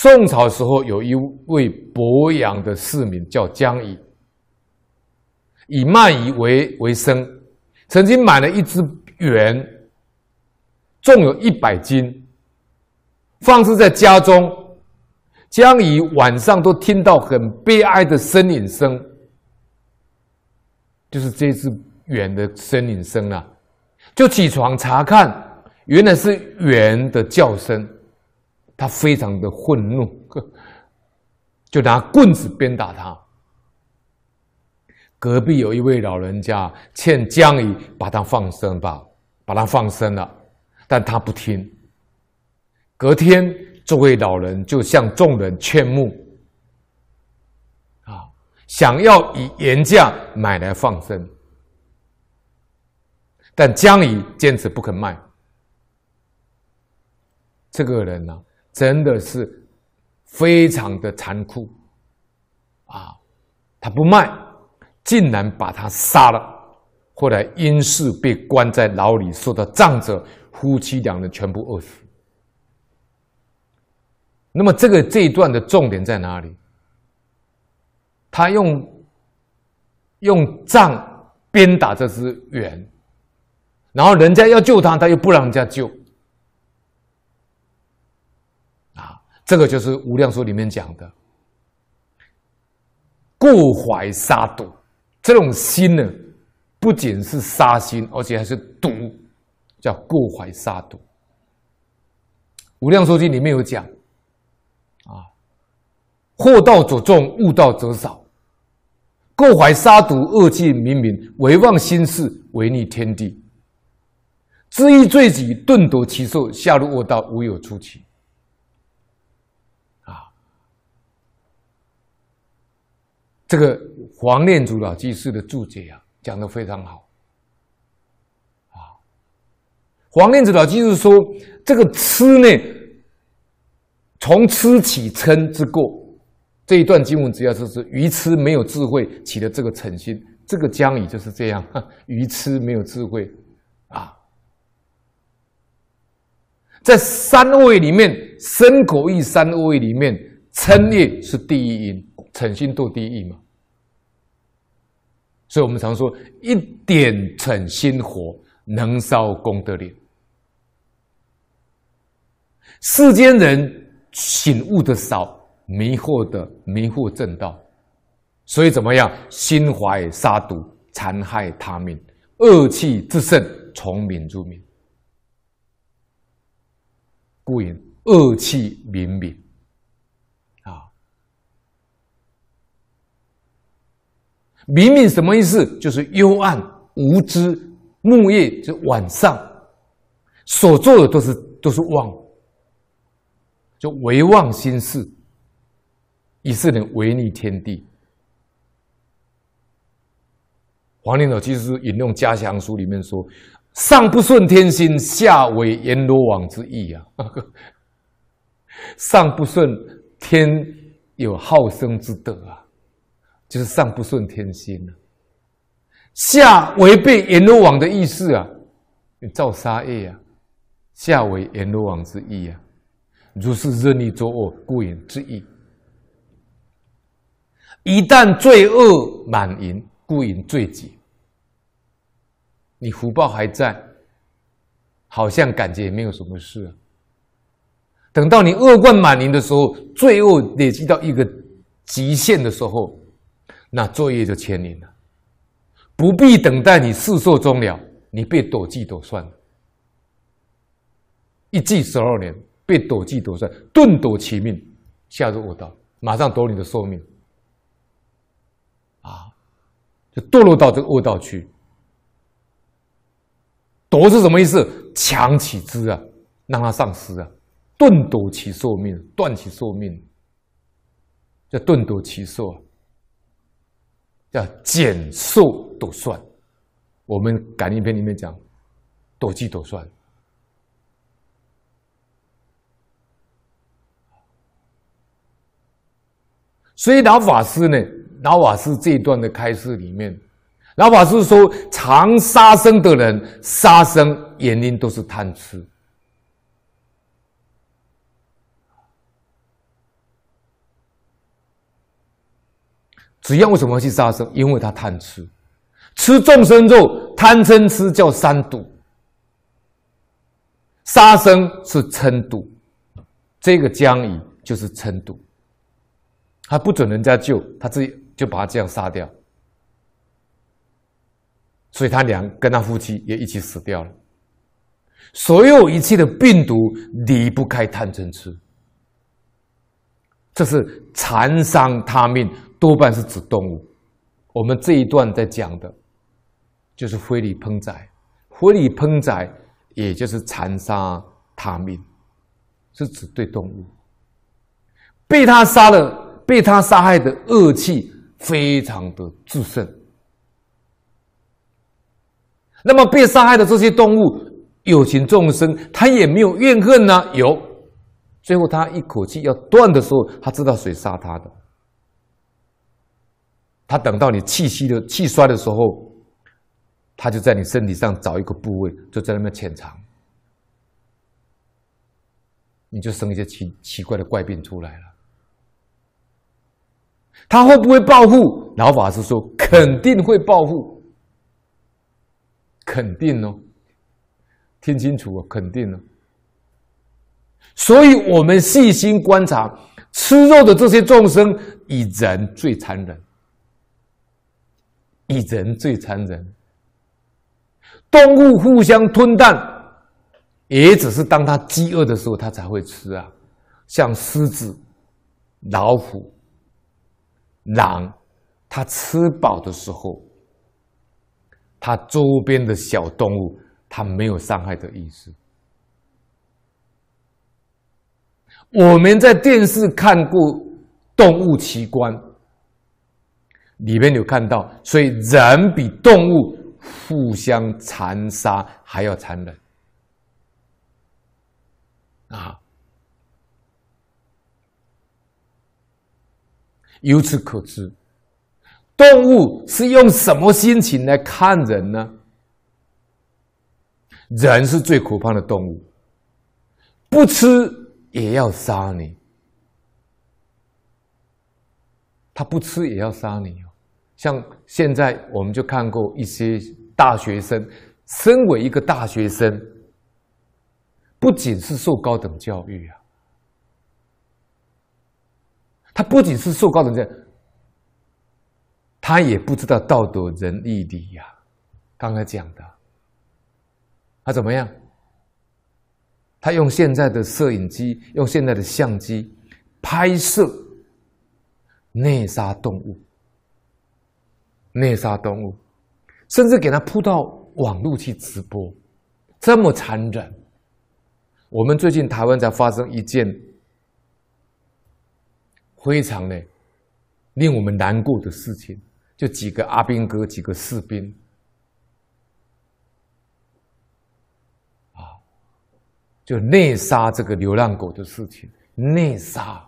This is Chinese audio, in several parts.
宋朝时候有一位鄱阳的市民叫江乙，以卖鱼为为生，曾经买了一只圆，重有一百斤，放置在家中。江乙晚上都听到很悲哀的呻吟声，就是这只圆的呻吟声啊，就起床查看，原来是鸢的叫声。他非常的愤怒，就拿棍子鞭打他。隔壁有一位老人家劝江乙把他放生吧，把他放生了，但他不听。隔天，这位老人就向众人劝募，啊，想要以原价买来放生，但江乙坚持不肯卖。这个人呢、真的是非常的残酷啊！他不卖，竟然把他杀了。后来因事被关在牢里，受到杖责，夫妻两人全部饿死。那么这个这一段的重点在哪里？他用用杖鞭打这只猿，然后人家要救他，他又不让人家救。这个就是《无量寿》里面讲的过怀杀毒，这种心呢，不仅是杀心，而且还是毒，叫过怀杀毒。《无量寿经》里面有讲啊，祸道者众，悟道者少。过怀杀毒，恶气冥冥，违妄心事，违逆天地，知意罪己，顿夺其寿，下入恶道，无有出期。这个黄念祖老居士的注解啊，讲得非常好。啊，黄念祖老居士说，这个痴呢，从痴起嗔之过。这一段经文主要就是愚痴没有智慧起的这个嗔心，这个江乙就是这样，愚痴没有智慧啊。在三味里面，身口意三味里面，嗔业是第一因。诚心堕地狱嘛，所以我们常说，一点诚心火能烧功德林。世间人醒悟的少，迷惑的迷惑正道，所以怎么样？心怀杀毒，残害他命，恶气自盛，从冥入冥，故言恶气冥冥。明明什么意思？就是幽暗无知，木叶就晚上所做的都是都是妄，就唯妄心事，以是能违逆天地。黄念祖其实引用《家祥书》里面说：“上不顺天心，下违阎罗王之意啊！上不顺天有好生之德啊！”就是上不顺天心了，下违背阎罗王的意思啊，你造杀业啊，下违阎罗王之意啊，如是任意作恶，故言之意。一旦罪恶满盈，故言罪己。你福报还在，好像感觉也没有什么事啊。等到你恶贯满盈的时候，罪恶累积到一个极限的时候。那作业就牵连了，不必等待你世寿终了，你被躲计躲算了，一计十二年被躲计躲算，顿夺其命，下入恶道，马上夺你的寿命，啊，就堕落到这个恶道去。夺是什么意思？强起之啊，让他丧失啊，顿夺其寿命，断其寿命，叫顿夺其寿啊。叫减寿夺算，我们《感应篇》里面讲，夺计夺算。所以老法师呢，老法师这一段的开示里面，老法师说，常杀生的人，杀生原因都是贪吃。只要为什么要去杀生？因为他贪吃，吃众生肉，贪嗔痴叫三毒。杀生是嗔毒，这个江乙就是嗔毒。他不准人家救，他自己就把他这样杀掉，所以他俩跟他夫妻也一起死掉了。所有一切的病毒离不开贪嗔痴，这是残伤他命，多半是指动物。我们这一段在讲的，就是非礼烹宰，非礼烹宰，也就是残杀他命，是指对动物，被他杀了，被他杀害的恶气非常的炽盛。那么被杀害的这些动物。有情众生，他也没有怨恨呐、啊。有，最后他一口气要断的时候，他知道谁杀他的。他等到你气息的气衰的时候，他就在你身体上找一个部位，就在那边潜藏，你就生一些奇奇怪的怪病出来了。他会不会报复？老法师说，肯定会报复，肯定哦。听清楚哦，肯定哦。所以，我们细心观察，吃肉的这些众生，以人最残忍，以人最残忍。动物互相吞啖，也只是当它饥饿的时候，它才会吃啊。像狮子、老虎、狼，它吃饱的时候，它周边的小动物。它没有伤害的意思。我们在电视看过动物奇观，里面有看到，所以人比动物互相残杀还要残忍啊！由此可知，动物是用什么心情来看人呢？人是最可怕的动物，不吃也要杀你。他不吃也要杀你。像现在我们就看过一些大学生，身为一个大学生，不仅是受高等教育啊，他不仅是受高等教育，他也不知道道德仁义礼呀。刚才讲的。他怎么样？他用现在的摄影机，用现在的相机拍摄内杀动物，内杀动物，甚至给他铺到网络去直播，这么残忍。我们最近台湾才发生一件非常的令我们难过的事情，就几个阿兵哥，几个士兵啊。就内杀这个流浪狗的事情，内杀、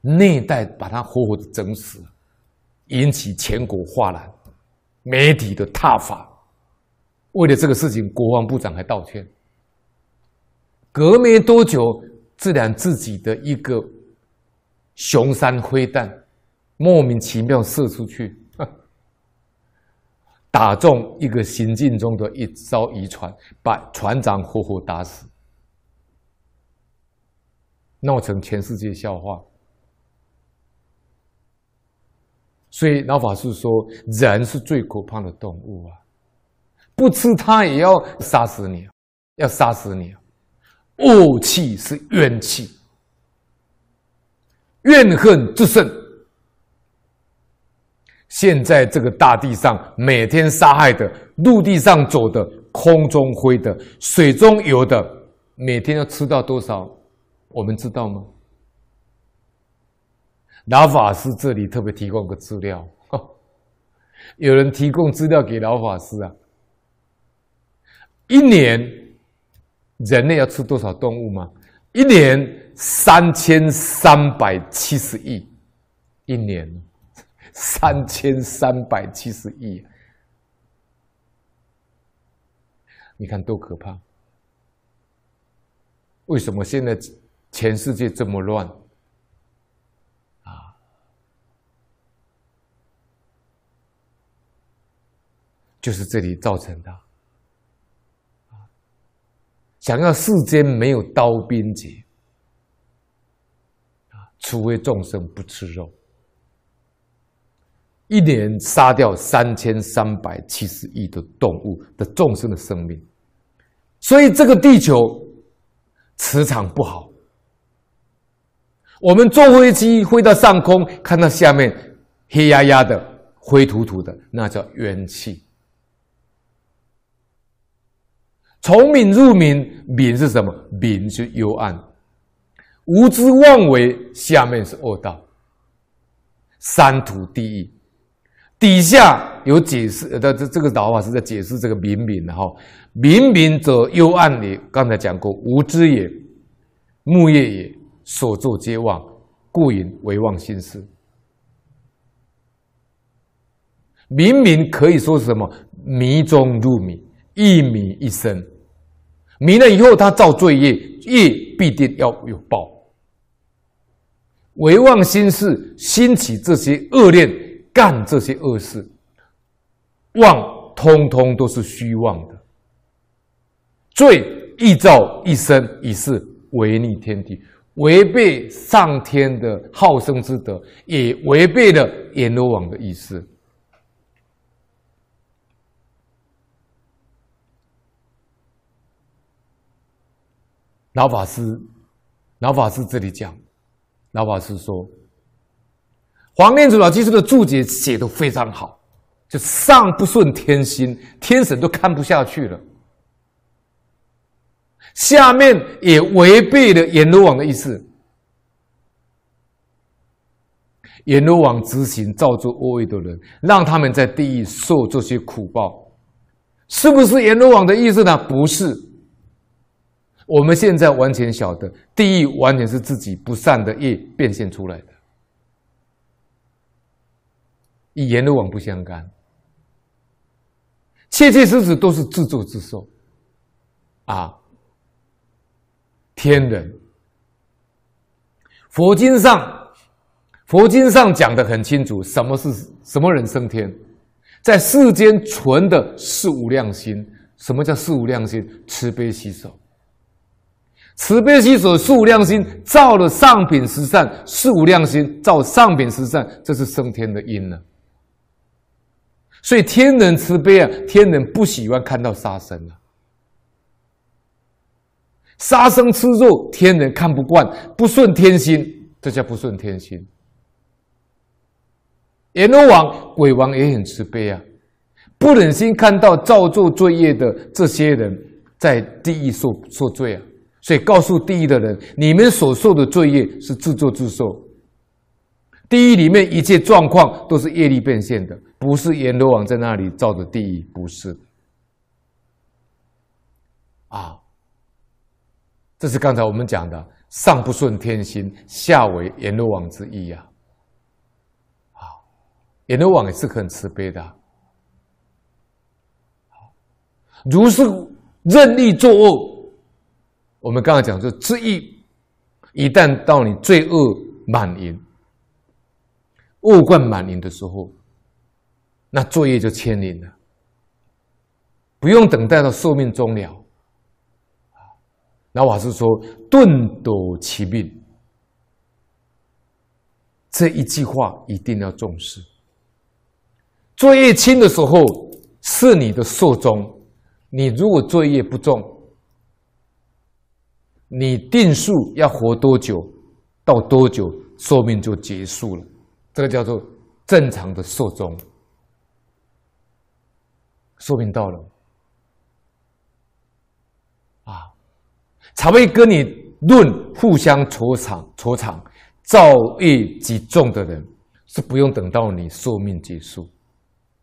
内带把它活活的整死，引起全国哗然，媒体的挞伐。为了这个事情，国防部长还道歉。隔没多久，自然自己的一个雄三飞弹莫名其妙射出去，打中一个行进中的一艘渔船，把船长活活打死。闹成全世界笑话，所以老法师说，人是最可怕的动物啊！不吃它也要杀死你，要杀死你！恶气是怨气，怨恨之甚。现在这个大地上，每天杀害的，陆地上走的，空中飞的，水中游的，每天要吃到多少？我们知道吗？老法师这里特别提供个资料，有人提供资料给老法师啊。一年人类要吃多少动物吗？一年三千三百七十亿，一年 三千三百七十亿，你看多可怕！为什么现在？全世界这么乱，就是这里造成的。想要世间没有刀兵劫，啊除非众生不吃肉。一年杀掉三千三百七十亿的动物的众生的生命，所以这个地球磁场不好。我们坐飞机飞到上空，看到下面黑压压的、灰土土的，那叫冤气。从冥入冥，冥是什么？冥是幽暗，无知妄为，下面是恶道，三途地狱。底下有解释的，这这个老法师在解释这个冥冥，然后冥冥则幽暗里，刚才讲过，无知也，木业也。所作皆妄，故引为妄心事。冥冥可以说是什么？迷中入迷，一迷一生。迷了以后，他造罪业，业必定要有报。唯妄心事，兴起这些恶念，干这些恶事，妄通通都是虚妄的。罪一造一生，已是违逆天地。违背上天的好生之德，也违背了阎罗王的意思。老法师，老法师这里讲，老法师说，黄念祖老居士的注解写的非常好，就上不顺天心，天神都看不下去了。下面也违背了阎罗王的意思。阎罗王执行造作恶业的人，让他们在地狱受这些苦报，是不是阎罗王的意思呢？不是。我们现在完全晓得，地狱完全是自己不善的业变现出来的，与阎罗王不相干，切切实实都是自作自受，啊。天人，佛经上，佛经上讲的很清楚，什么是什么人升天，在世间存的四无量心。什么叫四无量心？慈悲喜舍，慈悲喜舍四无量心造了上品十善，四无量心造上品十善，这是升天的因呢。所以天人慈悲啊，天人不喜欢看到杀生啊。杀生吃肉，天人看不惯，不顺天心，这叫不顺天心。阎罗王、鬼王也很慈悲啊，不忍心看到造作罪业的这些人在地狱受受罪啊，所以告诉地狱的人：你们所受的罪业是自作自受。地狱里面一切状况都是业力变现的，不是阎罗王在那里造的地狱，不是。啊。这是刚才我们讲的，上不顺天心，下为阎罗王之意呀。啊，阎罗王也是很慈悲的。如是任意作恶，我们刚才讲说，这一一旦到你罪恶满盈、恶贯满盈的时候，那罪业就牵连了，不用等待到寿命终了。那我是说：“顿夺其命。”这一句话一定要重视。作业轻的时候是你的寿终，你如果作业不重，你定数要活多久，到多久寿命就结束了，这个叫做正常的寿终。寿命到了。啊才会跟你论互相酬偿、酬偿，造业极重的人是不用等到你寿命结束，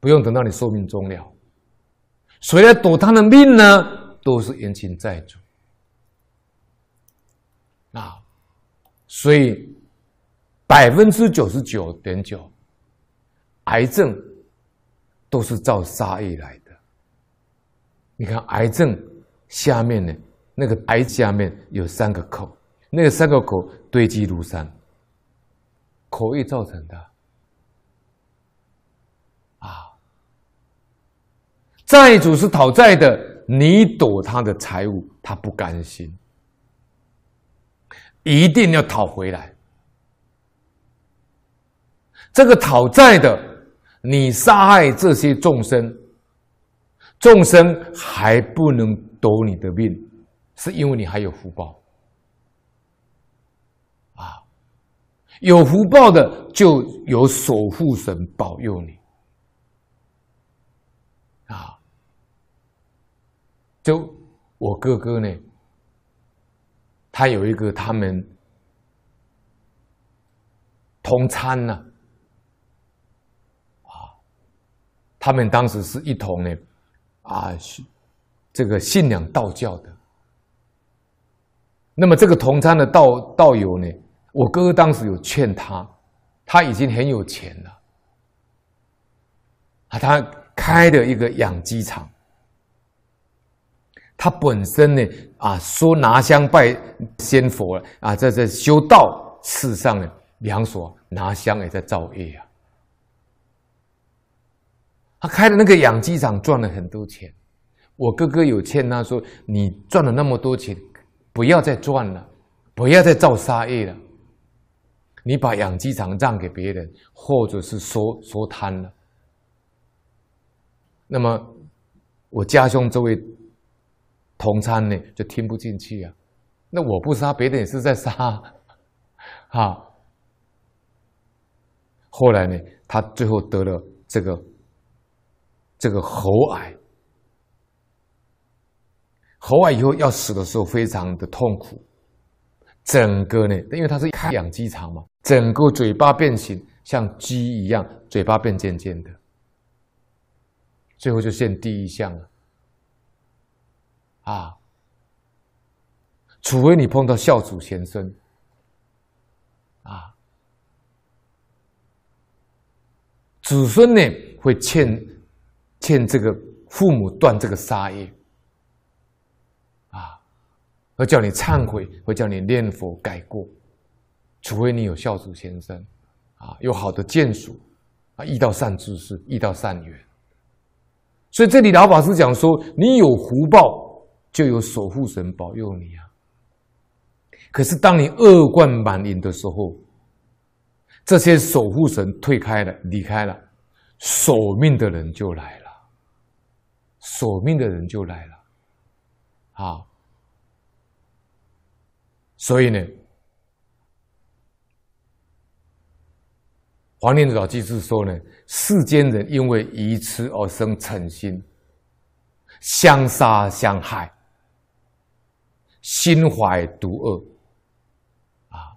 不用等到你寿命终了，谁来赌他的命呢？都是冤亲债主啊！所以百分之九十九点九，癌症都是造杀业来的。你看癌症下面呢？那个癌下面有三个口，那个三个口堆积如山，口业造成的。啊，债主是讨债的，你躲他的财物，他不甘心，一定要讨回来。这个讨债的，你杀害这些众生，众生还不能夺你的命，是因为你还有福报。啊，有福报的就有守护神保佑你啊。就我哥哥呢，他有一个他们同参呢，啊，他们当时是一同呢，啊，这个信仰道教的。那么这个同参的道道友呢，我哥哥当时有劝他，他已经很有钱了，啊，他开的一个养鸡场。他本身呢，啊，说拿香拜仙佛，啊，在这修道，事上呢，两所拿香也在造业啊。他开的那个养鸡场赚了很多钱，我哥哥有劝他说：“你赚了那么多钱，不要再赚了，不要再造杀业了，你把养鸡场让给别人，或者是说说贪了。”那么，我家兄这位。同参呢，就听不进去啊，那我不杀，别人也是在杀，哈。后来呢，他最后得了这个这个喉癌，喉癌以后要死的时候非常的痛苦，整个呢，因为他是开养鸡场嘛，整个嘴巴变形，像鸡一样，嘴巴变尖尖的，最后就现第一项了。啊，除非你碰到孝祖贤孙，啊，子孙呢会欠欠这个父母断这个杀业，啊，会叫你忏悔，会叫你念佛改过，除非你有孝祖贤孙，啊，有好的眷属，啊，遇到善知识，遇到善缘，所以这里老法师讲说，你有福报。就有守护神保佑你啊！可是当你恶贯满盈的时候，这些守护神退开了、离开了，守命的人就来了，守命的人就来了，啊！所以呢，黄念老居士说呢，世间人因为愚痴而生嗔心，相杀相害。心怀毒恶，啊，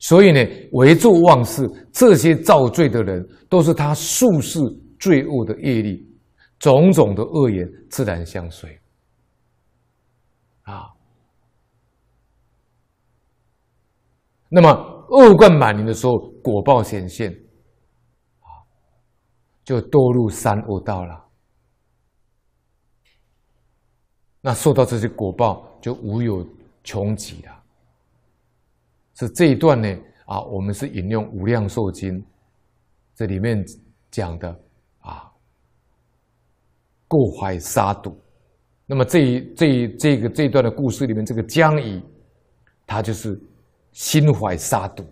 所以呢，为作妄事，这些造罪的人，都是他宿世罪恶的业力，种种的恶言自然相随，啊，那么恶贯满盈的时候，果报显现，啊，就堕入三恶道了。那受到这些果报就无有穷极了。是这一段呢啊，我们是引用《无量寿经》这里面讲的啊，过怀杀蠹。那么这一这一这个这一段的故事里面，这个江乙他就是心怀杀蠹。